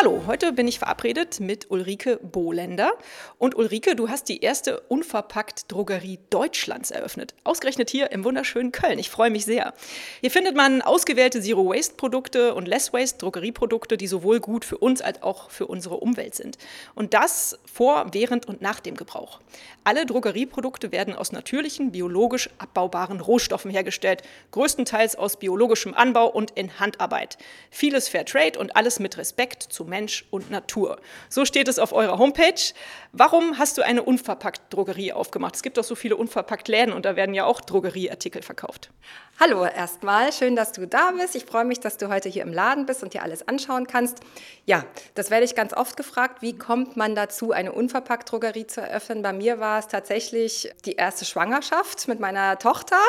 Hallo, heute bin ich verabredet mit Ulrike Bohlender. Und Ulrike, du hast die erste unverpackt Drogerie Deutschlands eröffnet. Ausgerechnet hier im wunderschönen Köln. Ich freue mich sehr. Hier findet man ausgewählte Zero-Waste-Produkte und Less-Waste-Drogerieprodukte, die sowohl gut für uns als auch für unsere Umwelt sind. Und das vor, während und nach dem Gebrauch. Alle Drogerieprodukte werden aus natürlichen, biologisch abbaubaren Rohstoffen hergestellt, größtenteils aus biologischem Anbau und in Handarbeit. Vieles Fairtrade und alles mit Respekt zum Mensch und Natur. So steht es auf eurer Homepage. Warum hast du eine unverpackt Drogerie aufgemacht? Es gibt doch so viele unverpackt Läden und da werden ja auch Drogerieartikel verkauft. Hallo erstmal, schön, dass du da bist. Ich freue mich, dass du heute hier im Laden bist und dir alles anschauen kannst. Ja, das werde ich ganz oft gefragt, wie kommt man dazu, eine unverpackt Drogerie zu eröffnen? Bei mir war es tatsächlich die erste Schwangerschaft mit meiner Tochter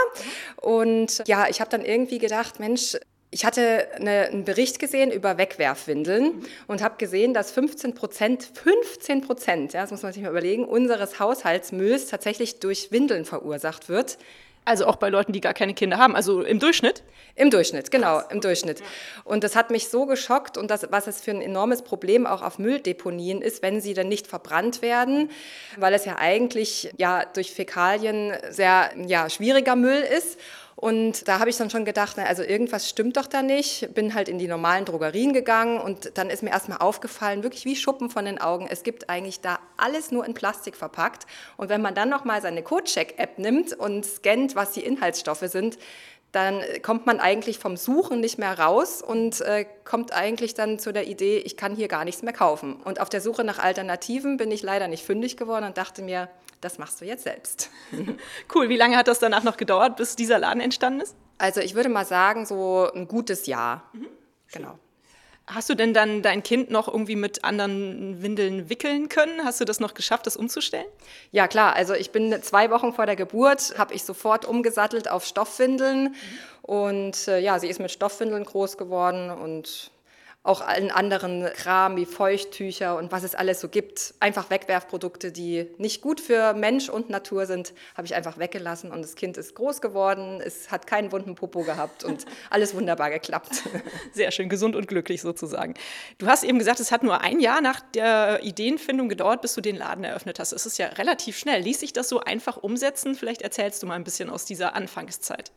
und ja, ich habe dann irgendwie gedacht, Mensch, ich hatte eine, einen Bericht gesehen über Wegwerfwindeln und habe gesehen, dass 15 Prozent, 15 Prozent, ja, das muss man sich mal überlegen, unseres Haushaltsmülls tatsächlich durch Windeln verursacht wird. Also auch bei Leuten, die gar keine Kinder haben, also im Durchschnitt? Im Durchschnitt, genau, Krass. im Durchschnitt. Und das hat mich so geschockt und das, was es für ein enormes Problem auch auf Mülldeponien ist, wenn sie dann nicht verbrannt werden, weil es ja eigentlich ja durch Fäkalien sehr ja, schwieriger Müll ist. Und da habe ich dann schon gedacht, na, also irgendwas stimmt doch da nicht. Bin halt in die normalen Drogerien gegangen und dann ist mir erstmal aufgefallen, wirklich wie Schuppen von den Augen. Es gibt eigentlich da alles nur in Plastik verpackt. Und wenn man dann nochmal seine CodeCheck-App nimmt und scannt, was die Inhaltsstoffe sind, dann kommt man eigentlich vom Suchen nicht mehr raus und äh, kommt eigentlich dann zu der Idee, ich kann hier gar nichts mehr kaufen. Und auf der Suche nach Alternativen bin ich leider nicht fündig geworden und dachte mir, das machst du jetzt selbst. Cool. Wie lange hat das danach noch gedauert, bis dieser Laden entstanden ist? Also ich würde mal sagen, so ein gutes Jahr. Mhm. Genau. Hast du denn dann dein Kind noch irgendwie mit anderen Windeln wickeln können? Hast du das noch geschafft, das umzustellen? Ja, klar. Also ich bin zwei Wochen vor der Geburt, habe ich sofort umgesattelt auf Stoffwindeln. Mhm. Und äh, ja, sie ist mit Stoffwindeln groß geworden und auch allen anderen Kram wie Feuchttücher und was es alles so gibt. Einfach Wegwerfprodukte, die nicht gut für Mensch und Natur sind, habe ich einfach weggelassen und das Kind ist groß geworden, es hat keinen wunden Popo gehabt und alles wunderbar geklappt. Sehr schön, gesund und glücklich sozusagen. Du hast eben gesagt, es hat nur ein Jahr nach der Ideenfindung gedauert, bis du den Laden eröffnet hast. Es ist ja relativ schnell. Ließ sich das so einfach umsetzen? Vielleicht erzählst du mal ein bisschen aus dieser Anfangszeit.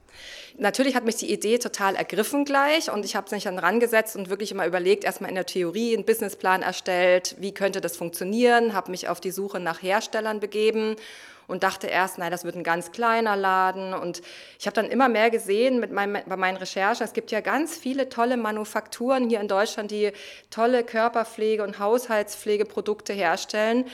Natürlich hat mich die Idee total ergriffen gleich und ich habe mich dann rangesetzt und wirklich immer überlegt, erstmal in der Theorie einen Businessplan erstellt, wie könnte das funktionieren, habe mich auf die Suche nach Herstellern begeben und dachte erst, nein, das wird ein ganz kleiner Laden. Und ich habe dann immer mehr gesehen mit meinem, bei meinen Recherchen, es gibt ja ganz viele tolle Manufakturen hier in Deutschland, die tolle Körperpflege- und Haushaltspflegeprodukte herstellen.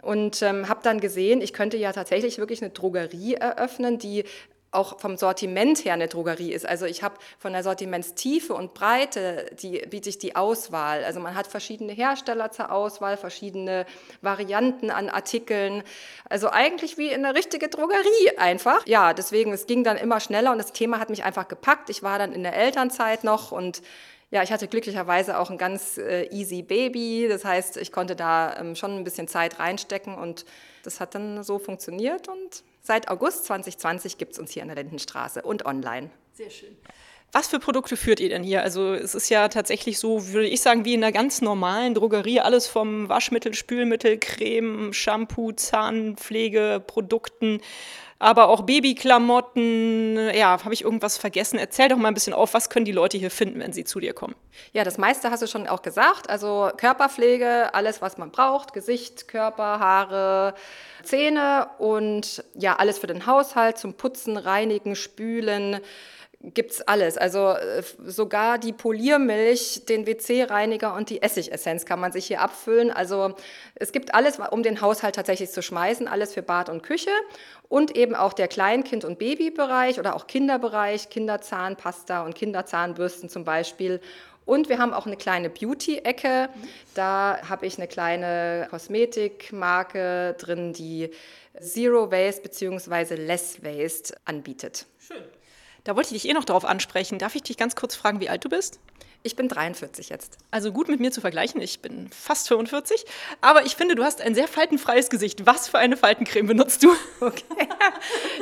Und ähm, habe dann gesehen, ich könnte ja tatsächlich wirklich eine Drogerie eröffnen, die auch vom Sortiment her eine Drogerie ist. Also ich habe von der Sortimentstiefe und Breite die, biete ich die Auswahl. Also man hat verschiedene Hersteller zur Auswahl, verschiedene Varianten an Artikeln. Also eigentlich wie in eine richtige Drogerie einfach. Ja, deswegen, es ging dann immer schneller und das Thema hat mich einfach gepackt. Ich war dann in der Elternzeit noch und ja, ich hatte glücklicherweise auch ein ganz äh, easy Baby. Das heißt, ich konnte da ähm, schon ein bisschen Zeit reinstecken und das hat dann so funktioniert und Seit August 2020 gibt es uns hier in der Lindenstraße und online. Sehr schön. Was für Produkte führt ihr denn hier? Also es ist ja tatsächlich so, würde ich sagen, wie in einer ganz normalen Drogerie. Alles vom Waschmittel, Spülmittel, Creme, Shampoo, Zahnpflege, Produkten aber auch Babyklamotten. Ja, habe ich irgendwas vergessen? Erzähl doch mal ein bisschen auf, was können die Leute hier finden, wenn sie zu dir kommen? Ja, das meiste hast du schon auch gesagt. Also Körperpflege, alles, was man braucht, Gesicht, Körper, Haare, Zähne und ja, alles für den Haushalt, zum Putzen, Reinigen, Spülen gibt es alles. Also äh, sogar die Poliermilch, den WC-Reiniger und die Essigessenz kann man sich hier abfüllen. Also es gibt alles, um den Haushalt tatsächlich zu schmeißen, alles für Bad und Küche und eben auch der Kleinkind- und Babybereich oder auch Kinderbereich, Kinderzahnpasta und Kinderzahnbürsten zum Beispiel Und wir haben auch eine kleine Beauty-Ecke. Da habe ich eine kleine Kosmetikmarke drin, die Zero Waste bzw. Less Waste anbietet. Schön. Da wollte ich dich eh noch drauf ansprechen. Darf ich dich ganz kurz fragen, wie alt du bist? Ich bin 43 jetzt. Also gut mit mir zu vergleichen. Ich bin fast 45. Aber ich finde, du hast ein sehr faltenfreies Gesicht. Was für eine Faltencreme benutzt du? Okay.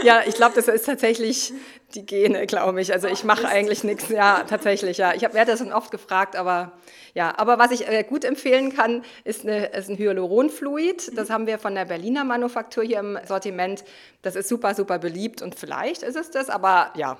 ja, ich glaube, das ist tatsächlich die Gene, glaube ich. Also ich mache eigentlich nichts. Ja, tatsächlich, ja. Ich werde das schon oft gefragt, aber ja. Aber was ich äh, gut empfehlen kann, ist, eine, ist ein Hyaluronfluid. Das haben wir von der Berliner Manufaktur hier im Sortiment. Das ist super, super beliebt und vielleicht ist es das, aber ja,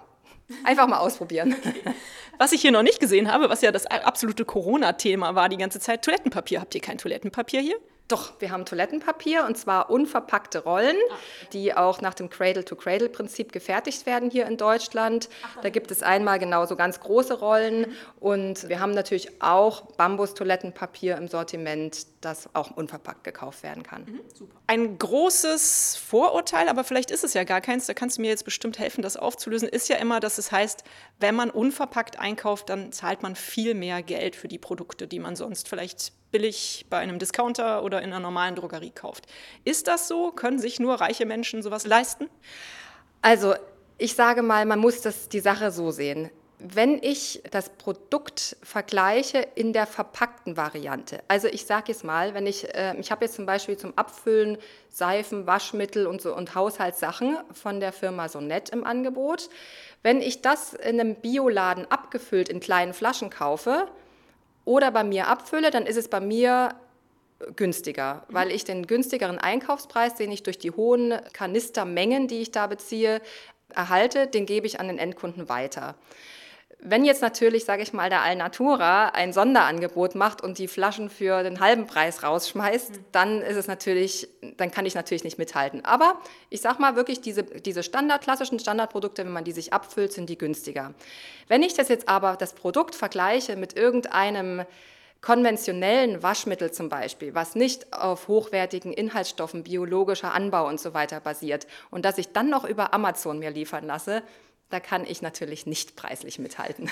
Einfach mal ausprobieren. Was ich hier noch nicht gesehen habe, was ja das absolute Corona-Thema war die ganze Zeit, Toilettenpapier. Habt ihr kein Toilettenpapier hier? Doch, wir haben Toilettenpapier und zwar unverpackte Rollen, ah. die auch nach dem Cradle-to-Cradle-Prinzip gefertigt werden hier in Deutschland. Da gibt es einmal genau so ganz große Rollen mhm. und wir haben natürlich auch Bambus-Toilettenpapier im Sortiment, das auch unverpackt gekauft werden kann. Mhm, Ein großes Vorurteil, aber vielleicht ist es ja gar keins, da kannst du mir jetzt bestimmt helfen, das aufzulösen, ist ja immer, dass es heißt, wenn man unverpackt einkauft, dann zahlt man viel mehr Geld für die Produkte, die man sonst vielleicht billig bei einem Discounter oder in einer normalen Drogerie kauft. Ist das so? Können sich nur reiche Menschen sowas leisten? Also ich sage mal, man muss das, die Sache so sehen. Wenn ich das Produkt vergleiche in der verpackten Variante, also ich sage jetzt mal, wenn ich, äh, ich habe jetzt zum Beispiel zum Abfüllen Seifen, Waschmittel und, so, und Haushaltssachen von der Firma Sonett im Angebot. Wenn ich das in einem Bioladen abgefüllt in kleinen Flaschen kaufe, oder bei mir abfülle, dann ist es bei mir günstiger, weil ich den günstigeren Einkaufspreis, den ich durch die hohen Kanistermengen, die ich da beziehe, erhalte, den gebe ich an den Endkunden weiter. Wenn jetzt natürlich, sage ich mal, der Alnatura ein Sonderangebot macht und die Flaschen für den halben Preis rausschmeißt, mhm. dann ist es natürlich, dann kann ich natürlich nicht mithalten. Aber ich sage mal wirklich, diese, diese Standard, klassischen Standardprodukte, wenn man die sich abfüllt, sind die günstiger. Wenn ich das jetzt aber, das Produkt vergleiche mit irgendeinem konventionellen Waschmittel zum Beispiel, was nicht auf hochwertigen Inhaltsstoffen, biologischer Anbau und so weiter basiert und das ich dann noch über Amazon mir liefern lasse, da kann ich natürlich nicht preislich mithalten.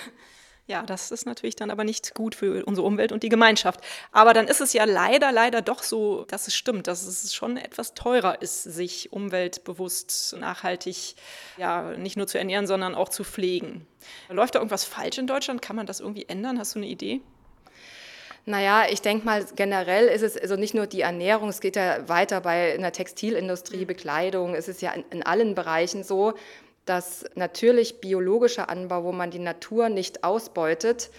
Ja, das ist natürlich dann aber nicht gut für unsere Umwelt und die Gemeinschaft. Aber dann ist es ja leider, leider doch so, dass es stimmt, dass es schon etwas teurer ist, sich umweltbewusst, nachhaltig, ja, nicht nur zu ernähren, sondern auch zu pflegen. Läuft da irgendwas falsch in Deutschland? Kann man das irgendwie ändern? Hast du eine Idee? Naja, ich denke mal, generell ist es also nicht nur die Ernährung, es geht ja weiter bei in der Textilindustrie, mhm. Bekleidung, es ist ja in, in allen Bereichen so, dass natürlich biologischer Anbau, wo man die Natur nicht ausbeutet,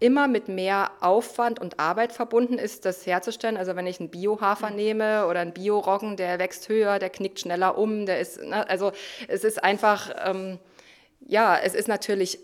immer mit mehr Aufwand und Arbeit verbunden ist, das herzustellen. Also wenn ich einen Biohafer nehme oder einen Bioroggen, der wächst höher, der knickt schneller um, der ist, ne, also es ist einfach, ähm, ja, es ist natürlich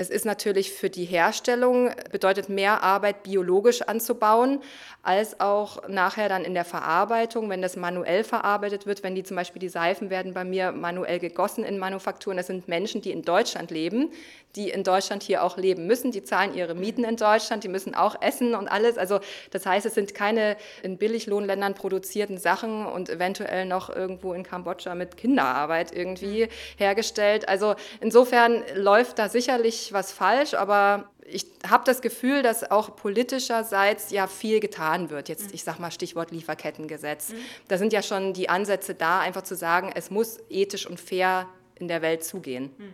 es ist natürlich für die Herstellung, bedeutet mehr Arbeit biologisch anzubauen, als auch nachher dann in der Verarbeitung, wenn das manuell verarbeitet wird, wenn die zum Beispiel die Seifen werden bei mir manuell gegossen in Manufakturen. Das sind Menschen, die in Deutschland leben, die in Deutschland hier auch leben müssen. Die zahlen ihre Mieten in Deutschland, die müssen auch essen und alles. Also das heißt, es sind keine in Billiglohnländern produzierten Sachen und eventuell noch irgendwo in Kambodscha mit Kinderarbeit irgendwie hergestellt. Also insofern läuft da sicherlich was falsch, aber ich habe das Gefühl, dass auch politischerseits ja viel getan wird. Jetzt, ich sage mal Stichwort Lieferkettengesetz. Mhm. Da sind ja schon die Ansätze da, einfach zu sagen, es muss ethisch und fair in der Welt zugehen. Mhm.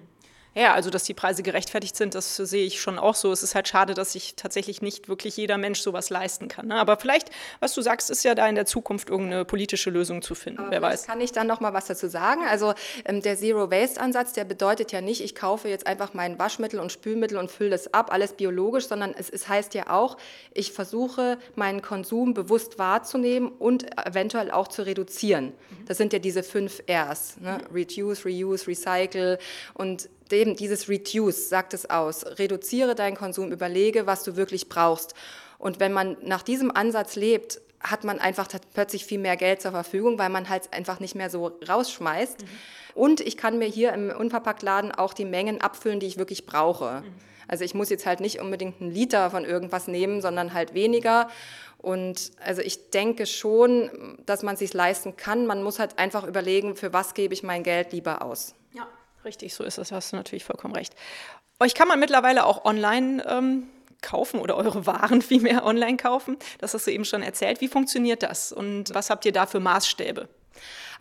Ja, also dass die Preise gerechtfertigt sind, das sehe ich schon auch so. Es ist halt schade, dass sich tatsächlich nicht wirklich jeder Mensch sowas leisten kann. Ne? Aber vielleicht, was du sagst, ist ja da in der Zukunft irgendeine politische Lösung zu finden. Aber Wer weiß. Kann ich dann noch mal was dazu sagen? Also ähm, der Zero Waste Ansatz, der bedeutet ja nicht, ich kaufe jetzt einfach mein Waschmittel und Spülmittel und fülle das ab, alles biologisch, sondern es, es heißt ja auch, ich versuche meinen Konsum bewusst wahrzunehmen und eventuell auch zu reduzieren. Mhm. Das sind ja diese fünf Rs: ne? Mhm. Reduce, Reuse, Recycle und dem, dieses Reduce sagt es aus. Reduziere deinen Konsum, überlege, was du wirklich brauchst. Und wenn man nach diesem Ansatz lebt, hat man einfach plötzlich viel mehr Geld zur Verfügung, weil man halt einfach nicht mehr so rausschmeißt. Mhm. Und ich kann mir hier im Unverpacktladen auch die Mengen abfüllen, die ich wirklich brauche. Mhm. Also ich muss jetzt halt nicht unbedingt einen Liter von irgendwas nehmen, sondern halt weniger. Und also ich denke schon, dass man es sich leisten kann. Man muss halt einfach überlegen, für was gebe ich mein Geld lieber aus. Richtig, so ist es, hast du natürlich vollkommen recht. Euch kann man mittlerweile auch online ähm, kaufen oder eure Waren vielmehr online kaufen. Das hast du eben schon erzählt. Wie funktioniert das und was habt ihr da für Maßstäbe?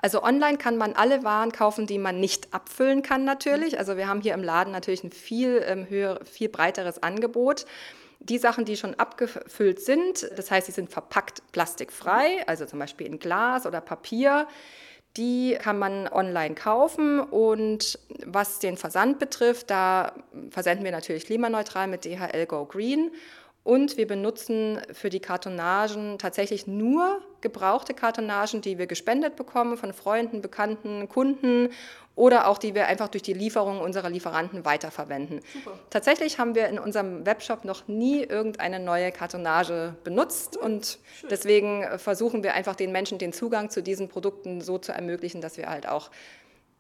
Also online kann man alle Waren kaufen, die man nicht abfüllen kann natürlich. Also wir haben hier im Laden natürlich ein viel ähm, höher, viel breiteres Angebot. Die Sachen, die schon abgefüllt sind, das heißt, sie sind verpackt plastikfrei, also zum Beispiel in Glas oder Papier, die kann man online kaufen und was den Versand betrifft, da versenden wir natürlich klimaneutral mit DHL Go Green. Und wir benutzen für die Kartonagen tatsächlich nur gebrauchte Kartonagen, die wir gespendet bekommen von Freunden, Bekannten, Kunden oder auch die wir einfach durch die Lieferung unserer Lieferanten weiterverwenden. Super. Tatsächlich haben wir in unserem Webshop noch nie irgendeine neue Kartonage benutzt cool. und Schön. deswegen versuchen wir einfach den Menschen den Zugang zu diesen Produkten so zu ermöglichen, dass wir halt auch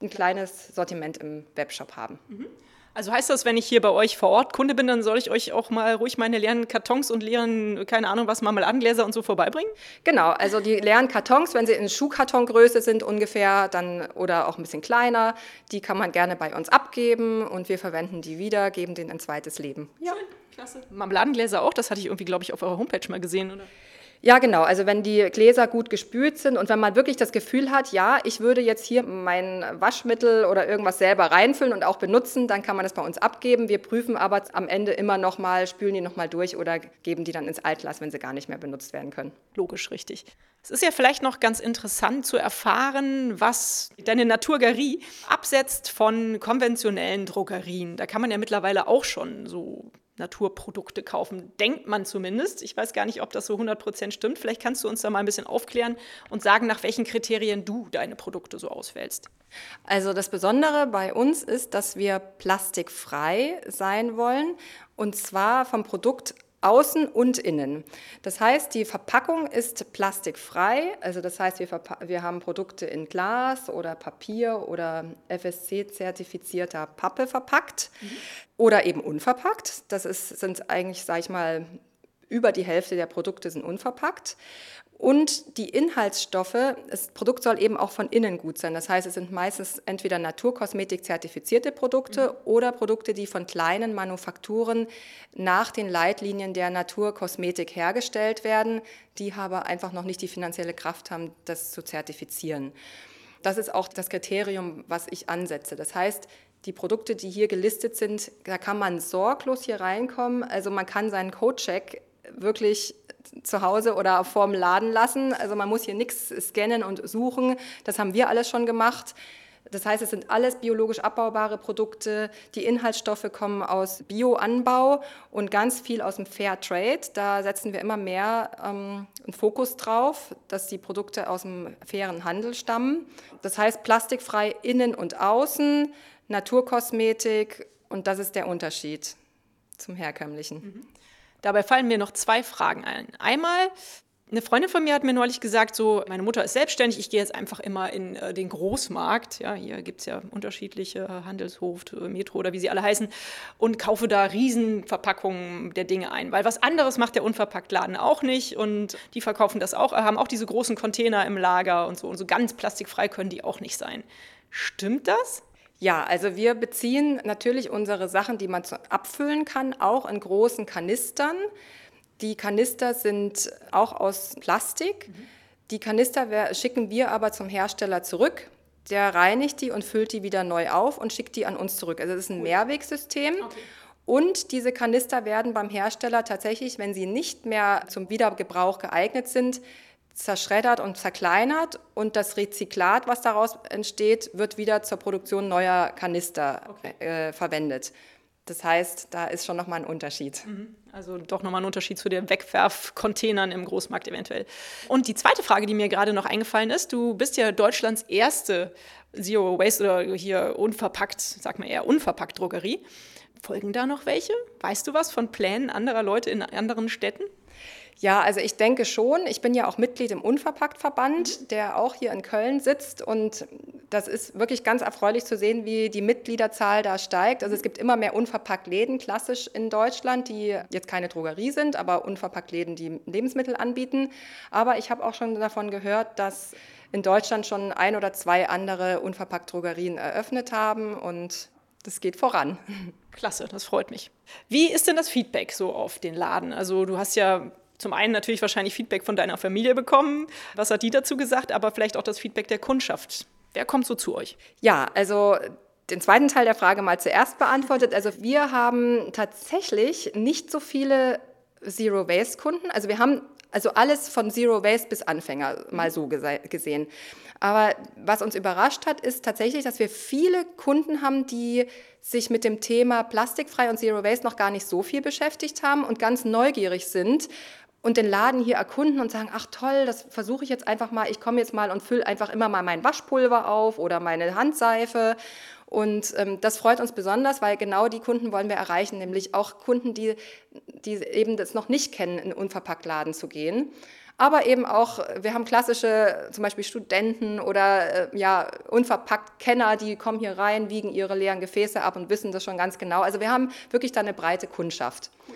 ein kleines Sortiment im Webshop haben. Mhm. Also heißt das, wenn ich hier bei euch vor Ort Kunde bin, dann soll ich euch auch mal ruhig meine leeren Kartons und leeren, keine Ahnung was, Marmeladengläser und so vorbeibringen? Genau, also die leeren Kartons, wenn sie in Schuhkartongröße sind ungefähr, dann oder auch ein bisschen kleiner, die kann man gerne bei uns abgeben und wir verwenden die wieder, geben denen ein zweites Leben. Ja, Schön, klasse. Marmeladengläser auch, das hatte ich irgendwie, glaube ich, auf eurer Homepage mal gesehen, oder? Ja, genau. Also wenn die Gläser gut gespült sind und wenn man wirklich das Gefühl hat, ja, ich würde jetzt hier mein Waschmittel oder irgendwas selber reinfüllen und auch benutzen, dann kann man das bei uns abgeben. Wir prüfen aber am Ende immer nochmal, spülen die nochmal durch oder geben die dann ins Altglas, wenn sie gar nicht mehr benutzt werden können. Logisch, richtig. Es ist ja vielleicht noch ganz interessant zu erfahren, was deine Naturgerie absetzt von konventionellen Drogerien. Da kann man ja mittlerweile auch schon so Naturprodukte kaufen, denkt man zumindest. Ich weiß gar nicht, ob das so 100% stimmt. Vielleicht kannst du uns da mal ein bisschen aufklären und sagen, nach welchen Kriterien du deine Produkte so auswählst. Also das Besondere bei uns ist, dass wir plastikfrei sein wollen und zwar vom Produkt außen und innen. Das heißt, die Verpackung ist plastikfrei, also das heißt, wir, wir haben Produkte in Glas oder Papier oder FSC-zertifizierter Pappe verpackt mhm. oder eben unverpackt. Das ist, sind eigentlich, sage ich mal, über die Hälfte der Produkte sind unverpackt. Und die Inhaltsstoffe, das Produkt soll eben auch von innen gut sein. Das heißt, es sind meistens entweder Naturkosmetik zertifizierte Produkte mhm. oder Produkte, die von kleinen Manufakturen nach den Leitlinien der Naturkosmetik hergestellt werden, die aber einfach noch nicht die finanzielle Kraft haben, das zu zertifizieren. Das ist auch das Kriterium, was ich ansetze. Das heißt, die Produkte, die hier gelistet sind, da kann man sorglos hier reinkommen. Also man kann seinen Codecheck wirklich zu Hause oder vorm Laden lassen. Also man muss hier nichts scannen und suchen. Das haben wir alles schon gemacht. Das heißt, es sind alles biologisch abbaubare Produkte. Die Inhaltsstoffe kommen aus Bioanbau und ganz viel aus dem Fair Trade. Da setzen wir immer mehr ähm, einen Fokus drauf, dass die Produkte aus dem fairen Handel stammen. Das heißt, plastikfrei innen und außen, Naturkosmetik und das ist der Unterschied zum herkömmlichen. Mhm. Dabei fallen mir noch zwei Fragen ein. Einmal, eine Freundin von mir hat mir neulich gesagt, so, meine Mutter ist selbstständig, ich gehe jetzt einfach immer in äh, den Großmarkt, ja, hier gibt es ja unterschiedliche Handelshof, Metro oder wie sie alle heißen, und kaufe da Riesenverpackungen der Dinge ein, weil was anderes macht der Unverpacktladen auch nicht und die verkaufen das auch, haben auch diese großen Container im Lager und so und so ganz plastikfrei können die auch nicht sein. Stimmt das? Ja, also wir beziehen natürlich unsere Sachen, die man abfüllen kann, auch in großen Kanistern. Die Kanister sind auch aus Plastik. Mhm. Die Kanister schicken wir aber zum Hersteller zurück. Der reinigt die und füllt die wieder neu auf und schickt die an uns zurück. Also das ist ein Mehrwegsystem. Okay. Und diese Kanister werden beim Hersteller tatsächlich, wenn sie nicht mehr zum Wiedergebrauch geeignet sind, zerschreddert und zerkleinert und das Rezyklat, was daraus entsteht, wird wieder zur Produktion neuer Kanister okay. äh, verwendet. Das heißt, da ist schon nochmal ein Unterschied. Mhm. Also doch nochmal ein Unterschied zu den Wegwerfcontainern im Großmarkt eventuell. Und die zweite Frage, die mir gerade noch eingefallen ist, du bist ja Deutschlands erste Zero Waste oder hier unverpackt, sag mal eher unverpackt Drogerie. Folgen da noch welche? Weißt du was von Plänen anderer Leute in anderen Städten? Ja, also ich denke schon. Ich bin ja auch Mitglied im Unverpackt-Verband, der auch hier in Köln sitzt. Und das ist wirklich ganz erfreulich zu sehen, wie die Mitgliederzahl da steigt. Also es gibt immer mehr Unverpackt-Läden, klassisch in Deutschland, die jetzt keine Drogerie sind, aber Unverpackt-Läden, die Lebensmittel anbieten. Aber ich habe auch schon davon gehört, dass in Deutschland schon ein oder zwei andere Unverpackt-Drogerien eröffnet haben. Und das geht voran. Klasse, das freut mich. Wie ist denn das Feedback so auf den Laden? Also du hast ja zum einen natürlich wahrscheinlich Feedback von deiner Familie bekommen. Was hat die dazu gesagt? Aber vielleicht auch das Feedback der Kundschaft. Wer kommt so zu euch? Ja, also den zweiten Teil der Frage mal zuerst beantwortet. Also wir haben tatsächlich nicht so viele Zero-Waste-Kunden. Also wir haben also alles von Zero Waste bis Anfänger mal so gesehen. Aber was uns überrascht hat, ist tatsächlich, dass wir viele Kunden haben, die sich mit dem Thema plastikfrei und Zero Waste noch gar nicht so viel beschäftigt haben und ganz neugierig sind und den Laden hier erkunden und sagen, ach toll, das versuche ich jetzt einfach mal, ich komme jetzt mal und fülle einfach immer mal mein Waschpulver auf oder meine Handseife und ähm, das freut uns besonders, weil genau die Kunden wollen wir erreichen, nämlich auch Kunden, die, die eben das noch nicht kennen, in Unverpacktladen zu gehen. Aber eben auch, wir haben klassische, zum Beispiel Studenten oder äh, ja, unverpackt Kenner, die kommen hier rein, wiegen ihre leeren Gefäße ab und wissen das schon ganz genau. Also wir haben wirklich da eine breite Kundschaft. Cool.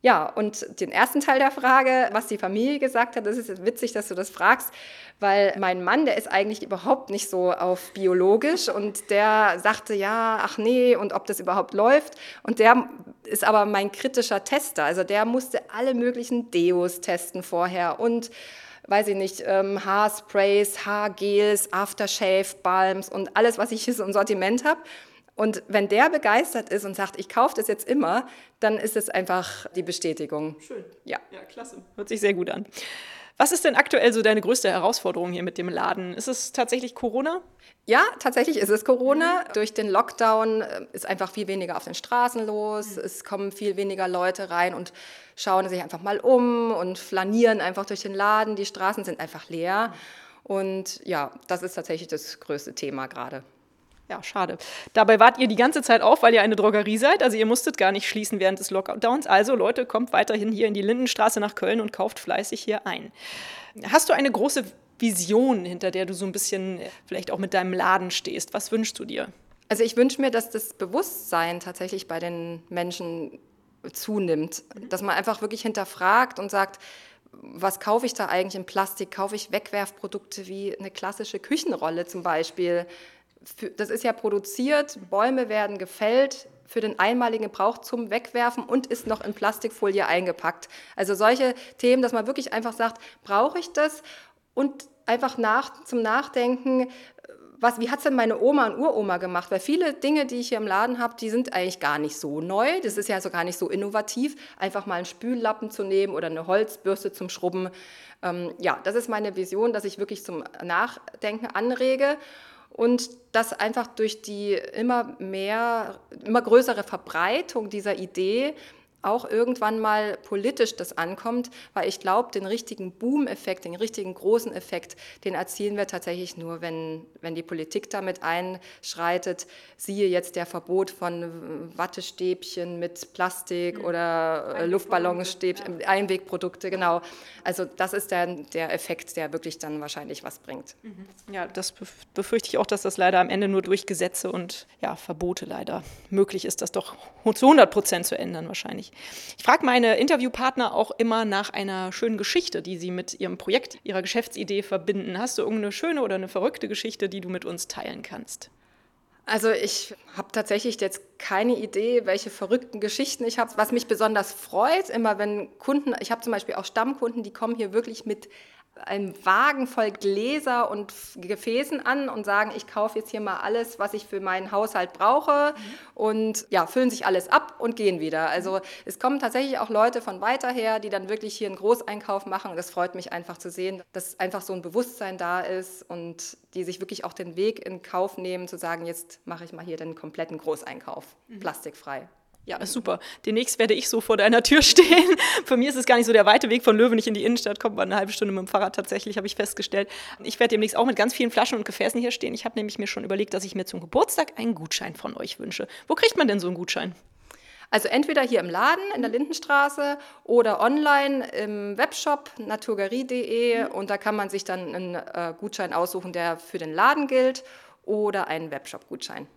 Ja, und den ersten Teil der Frage, was die Familie gesagt hat, das ist witzig, dass du das fragst, weil mein Mann, der ist eigentlich überhaupt nicht so auf biologisch und der sagte ja, ach nee, und ob das überhaupt läuft. Und der ist aber mein kritischer Tester, also der musste alle möglichen Deos testen vorher und weiß ich nicht, ähm, Haarsprays, Haargels, Aftershave, Balms und alles, was ich hier so im Sortiment habe. Und wenn der begeistert ist und sagt, ich kaufe das jetzt immer, dann ist es einfach die Bestätigung. Schön. Ja. Ja, klasse. Hört sich sehr gut an. Was ist denn aktuell so deine größte Herausforderung hier mit dem Laden? Ist es tatsächlich Corona? Ja, tatsächlich ist es Corona. Durch den Lockdown äh, ist einfach viel weniger auf den Straßen los. Mhm. Es kommen viel weniger Leute rein und schauen sich einfach mal um und flanieren einfach durch den Laden. Die Straßen sind einfach leer. Und ja, das ist tatsächlich das größte Thema gerade. Ja, schade. Dabei wart ihr die ganze Zeit auf, weil ihr eine Drogerie seid. Also ihr musstet gar nicht schließen während des Lockdowns. Also Leute, kommt weiterhin hier in die Lindenstraße nach Köln und kauft fleißig hier ein. Hast du eine große Vision, hinter der du so ein bisschen vielleicht auch mit deinem Laden stehst? Was wünschst du dir? Also ich wünsche mir, dass das Bewusstsein tatsächlich bei den Menschen zunimmt. Dass man einfach wirklich hinterfragt und sagt, was kaufe ich da eigentlich in Plastik? Kaufe ich Wegwerfprodukte wie eine klassische Küchenrolle zum Beispiel? Das ist ja produziert, Bäume werden gefällt für den einmaligen Gebrauch zum Wegwerfen und ist noch in Plastikfolie eingepackt. Also solche Themen, dass man wirklich einfach sagt, brauche ich das? Und einfach nach, zum Nachdenken, was, wie hat es denn meine Oma und Uroma gemacht? Weil viele Dinge, die ich hier im Laden habe, die sind eigentlich gar nicht so neu. Das ist ja so gar nicht so innovativ, einfach mal einen Spüllappen zu nehmen oder eine Holzbürste zum Schrubben. Ähm, ja, das ist meine Vision, dass ich wirklich zum Nachdenken anrege und dass einfach durch die immer mehr, immer größere Verbreitung dieser Idee auch irgendwann mal politisch das ankommt, weil ich glaube, den richtigen Boom-Effekt, den richtigen großen Effekt, den erzielen wir tatsächlich nur, wenn, wenn die Politik damit einschreitet. Siehe jetzt der Verbot von Wattestäbchen mit Plastik mhm. oder äh, Luftballonstäbchen, ja. Einwegprodukte, genau. Also das ist der, der Effekt, der wirklich dann wahrscheinlich was bringt. Mhm. Ja, das befürchte ich auch, dass das leider am Ende nur durch Gesetze und ja, Verbote leider möglich ist, das doch zu 100 Prozent zu ändern wahrscheinlich nicht. Ich frage meine Interviewpartner auch immer nach einer schönen Geschichte, die sie mit ihrem Projekt, ihrer Geschäftsidee verbinden. Hast du irgendeine schöne oder eine verrückte Geschichte, die du mit uns teilen kannst? Also ich habe tatsächlich jetzt keine Idee, welche verrückten Geschichten ich habe. Was mich besonders freut, immer wenn Kunden, ich habe zum Beispiel auch Stammkunden, die kommen hier wirklich mit einem Wagen voll Gläser und Gefäßen an und sagen, ich kaufe jetzt hier mal alles, was ich für meinen Haushalt brauche mhm. und ja, füllen sich alles ab und gehen wieder. Also es kommen tatsächlich auch Leute von weiter her, die dann wirklich hier einen Großeinkauf machen. Und das freut mich einfach zu sehen, dass einfach so ein Bewusstsein da ist und die sich wirklich auch den Weg in Kauf nehmen, zu sagen, jetzt mache ich mal hier den kompletten Großeinkauf, mhm. plastikfrei. Ja, ist super. Demnächst werde ich so vor deiner Tür stehen. Für mich ist es gar nicht so der weite Weg von Löwen nicht in die Innenstadt, kommt man eine halbe Stunde mit dem Fahrrad tatsächlich, habe ich festgestellt. Ich werde demnächst auch mit ganz vielen Flaschen und Gefäßen hier stehen. Ich habe nämlich mir schon überlegt, dass ich mir zum Geburtstag einen Gutschein von euch wünsche. Wo kriegt man denn so einen Gutschein? Also entweder hier im Laden in der Lindenstraße oder online im Webshop naturgerie.de mhm. und da kann man sich dann einen äh, Gutschein aussuchen, der für den Laden gilt oder einen Webshop-Gutschein.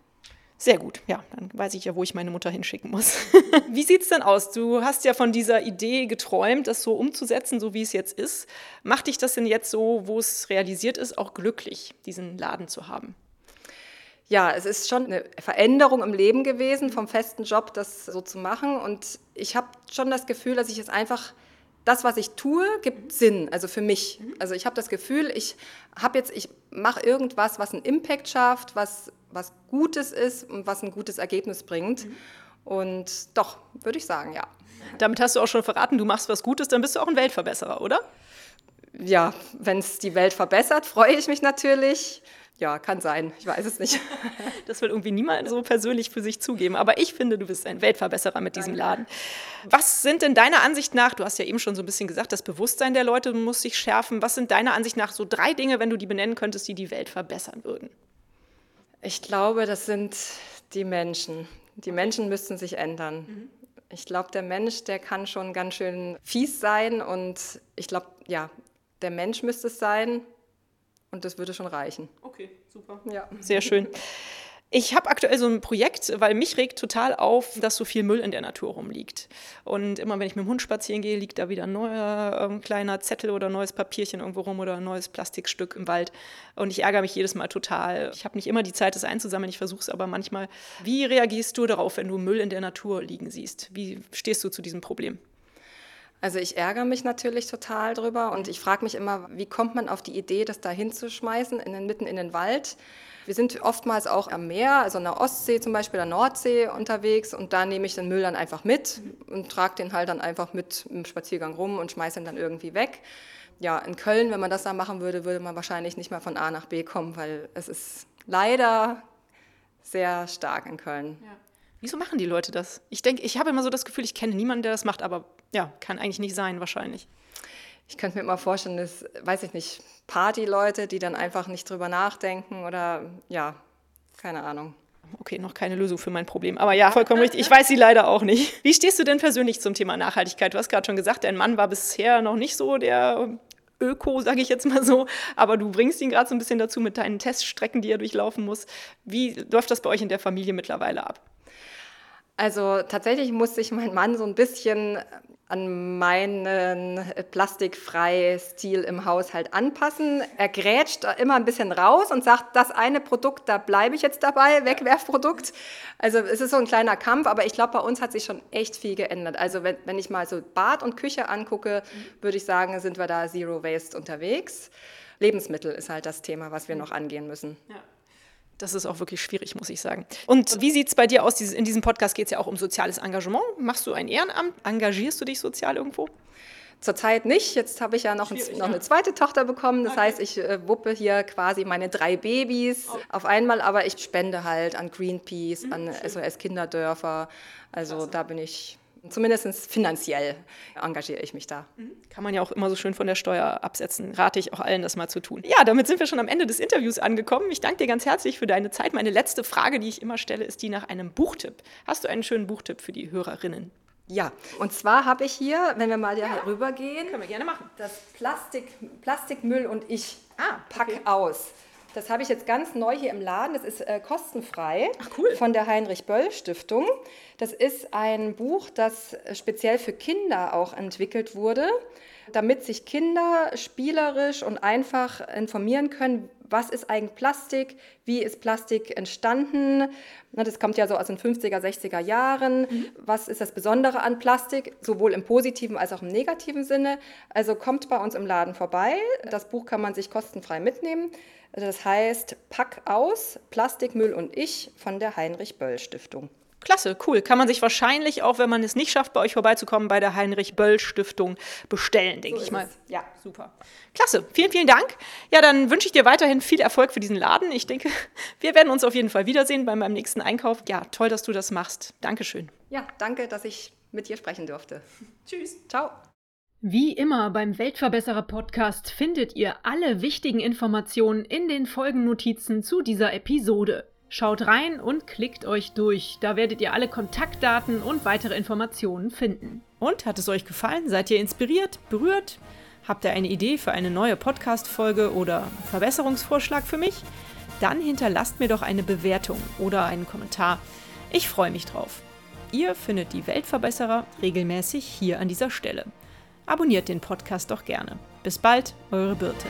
Sehr gut, ja, dann weiß ich ja, wo ich meine Mutter hinschicken muss. wie sieht es denn aus? Du hast ja von dieser Idee geträumt, das so umzusetzen, so wie es jetzt ist. Macht dich das denn jetzt so, wo es realisiert ist, auch glücklich, diesen Laden zu haben? Ja, es ist schon eine Veränderung im Leben gewesen, vom festen Job das so zu machen. Und ich habe schon das Gefühl, dass ich es einfach das, was ich tue, gibt Sinn, also für mich. Also ich habe das Gefühl, ich habe jetzt, ich mache irgendwas, was einen Impact schafft, was, was Gutes ist und was ein gutes Ergebnis bringt. Mhm. Und doch, würde ich sagen, ja. Damit hast du auch schon verraten, du machst was Gutes, dann bist du auch ein Weltverbesserer, oder? Ja, wenn es die Welt verbessert, freue ich mich natürlich. Ja, kann sein. Ich weiß es nicht. Das will irgendwie niemand so persönlich für sich zugeben. Aber ich finde, du bist ein Weltverbesserer mit diesem Laden. Was sind denn deiner Ansicht nach, du hast ja eben schon so ein bisschen gesagt, das Bewusstsein der Leute muss sich schärfen. Was sind deiner Ansicht nach so drei Dinge, wenn du die benennen könntest, die die Welt verbessern würden? Ich glaube, das sind die Menschen. Die Menschen müssten sich ändern. Mhm. Ich glaube, der Mensch, der kann schon ganz schön fies sein und ich glaube, ja, der Mensch müsste es sein, und das würde schon reichen. Okay, super. Ja. Sehr schön. Ich habe aktuell so ein Projekt, weil mich regt total auf, dass so viel Müll in der Natur rumliegt. Und immer wenn ich mit dem Hund spazieren gehe, liegt da wieder ein neuer ähm, kleiner Zettel oder ein neues Papierchen irgendwo rum oder ein neues Plastikstück im Wald. Und ich ärgere mich jedes Mal total. Ich habe nicht immer die Zeit, das einzusammeln, ich versuche es aber manchmal. Wie reagierst du darauf, wenn du Müll in der Natur liegen siehst? Wie stehst du zu diesem Problem? Also ich ärgere mich natürlich total drüber und ich frage mich immer, wie kommt man auf die Idee, das da hinzuschmeißen, in den, mitten in den Wald? Wir sind oftmals auch am Meer, also in der Ostsee zum Beispiel, der Nordsee unterwegs und da nehme ich den Müll dann einfach mit und trage den halt dann einfach mit im Spaziergang rum und schmeiße ihn dann irgendwie weg. Ja, in Köln, wenn man das da machen würde, würde man wahrscheinlich nicht mal von A nach B kommen, weil es ist leider sehr stark in Köln. Ja. Wieso machen die Leute das? Ich denke, ich habe immer so das Gefühl, ich kenne niemanden, der das macht, aber ja, kann eigentlich nicht sein, wahrscheinlich. Ich könnte mir immer vorstellen, dass, weiß ich nicht, Partyleute, die dann einfach nicht drüber nachdenken oder ja, keine Ahnung. Okay, noch keine Lösung für mein Problem. Aber ja, vollkommen richtig. Ich weiß sie leider auch nicht. Wie stehst du denn persönlich zum Thema Nachhaltigkeit? Du hast gerade schon gesagt, dein Mann war bisher noch nicht so der Öko, sage ich jetzt mal so, aber du bringst ihn gerade so ein bisschen dazu mit deinen Teststrecken, die er durchlaufen muss. Wie läuft das bei euch in der Familie mittlerweile ab? Also tatsächlich musste sich mein Mann so ein bisschen an meinen plastikfreien Stil im Haushalt anpassen. Er grätscht immer ein bisschen raus und sagt, das eine Produkt, da bleibe ich jetzt dabei, Wegwerfprodukt. Also es ist so ein kleiner Kampf, aber ich glaube, bei uns hat sich schon echt viel geändert. Also wenn, wenn ich mal so Bad und Küche angucke, würde ich sagen, sind wir da Zero Waste unterwegs. Lebensmittel ist halt das Thema, was wir noch angehen müssen. Ja. Das ist auch wirklich schwierig, muss ich sagen. Und wie sieht es bei dir aus? In diesem Podcast geht es ja auch um soziales Engagement. Machst du ein Ehrenamt? Engagierst du dich sozial irgendwo? Zurzeit nicht. Jetzt habe ich ja noch, ein, noch eine zweite Tochter bekommen. Das okay. heißt, ich äh, wuppe hier quasi meine drei Babys okay. auf einmal, aber ich spende halt an Greenpeace, mhm, an SOS Kinderdörfer. Also Klasse. da bin ich Zumindest finanziell engagiere ich mich da. Mhm. Kann man ja auch immer so schön von der Steuer absetzen. Rate ich auch allen, das mal zu tun. Ja, damit sind wir schon am Ende des Interviews angekommen. Ich danke dir ganz herzlich für deine Zeit. Meine letzte Frage, die ich immer stelle, ist die nach einem Buchtipp. Hast du einen schönen Buchtipp für die Hörerinnen? Ja, und zwar habe ich hier, wenn wir mal hier ja. rübergehen, können wir gerne machen. Das Plastik, Plastikmüll und ich. Ah, pack okay. aus. Das habe ich jetzt ganz neu hier im Laden. Das ist äh, kostenfrei Ach, cool. von der Heinrich Böll Stiftung. Das ist ein Buch, das speziell für Kinder auch entwickelt wurde, damit sich Kinder spielerisch und einfach informieren können, was ist eigentlich Plastik, wie ist Plastik entstanden. Das kommt ja so aus den 50er, 60er Jahren. Mhm. Was ist das Besondere an Plastik, sowohl im positiven als auch im negativen Sinne? Also kommt bei uns im Laden vorbei. Das Buch kann man sich kostenfrei mitnehmen. Das heißt Pack aus, Plastikmüll und ich von der Heinrich Böll Stiftung. Klasse, cool. Kann man sich wahrscheinlich auch, wenn man es nicht schafft, bei euch vorbeizukommen, bei der Heinrich-Böll-Stiftung bestellen, denke so ich mal. Es. Ja, super. Klasse, vielen, vielen Dank. Ja, dann wünsche ich dir weiterhin viel Erfolg für diesen Laden. Ich denke, wir werden uns auf jeden Fall wiedersehen bei meinem nächsten Einkauf. Ja, toll, dass du das machst. Dankeschön. Ja, danke, dass ich mit dir sprechen durfte. Tschüss. Ciao. Wie immer beim Weltverbesserer Podcast findet ihr alle wichtigen Informationen in den Folgennotizen zu dieser Episode. Schaut rein und klickt euch durch. Da werdet ihr alle Kontaktdaten und weitere Informationen finden. Und hat es euch gefallen? Seid ihr inspiriert, berührt? Habt ihr eine Idee für eine neue Podcast-Folge oder Verbesserungsvorschlag für mich? Dann hinterlasst mir doch eine Bewertung oder einen Kommentar. Ich freue mich drauf. Ihr findet die Weltverbesserer regelmäßig hier an dieser Stelle. Abonniert den Podcast doch gerne. Bis bald, eure Birte.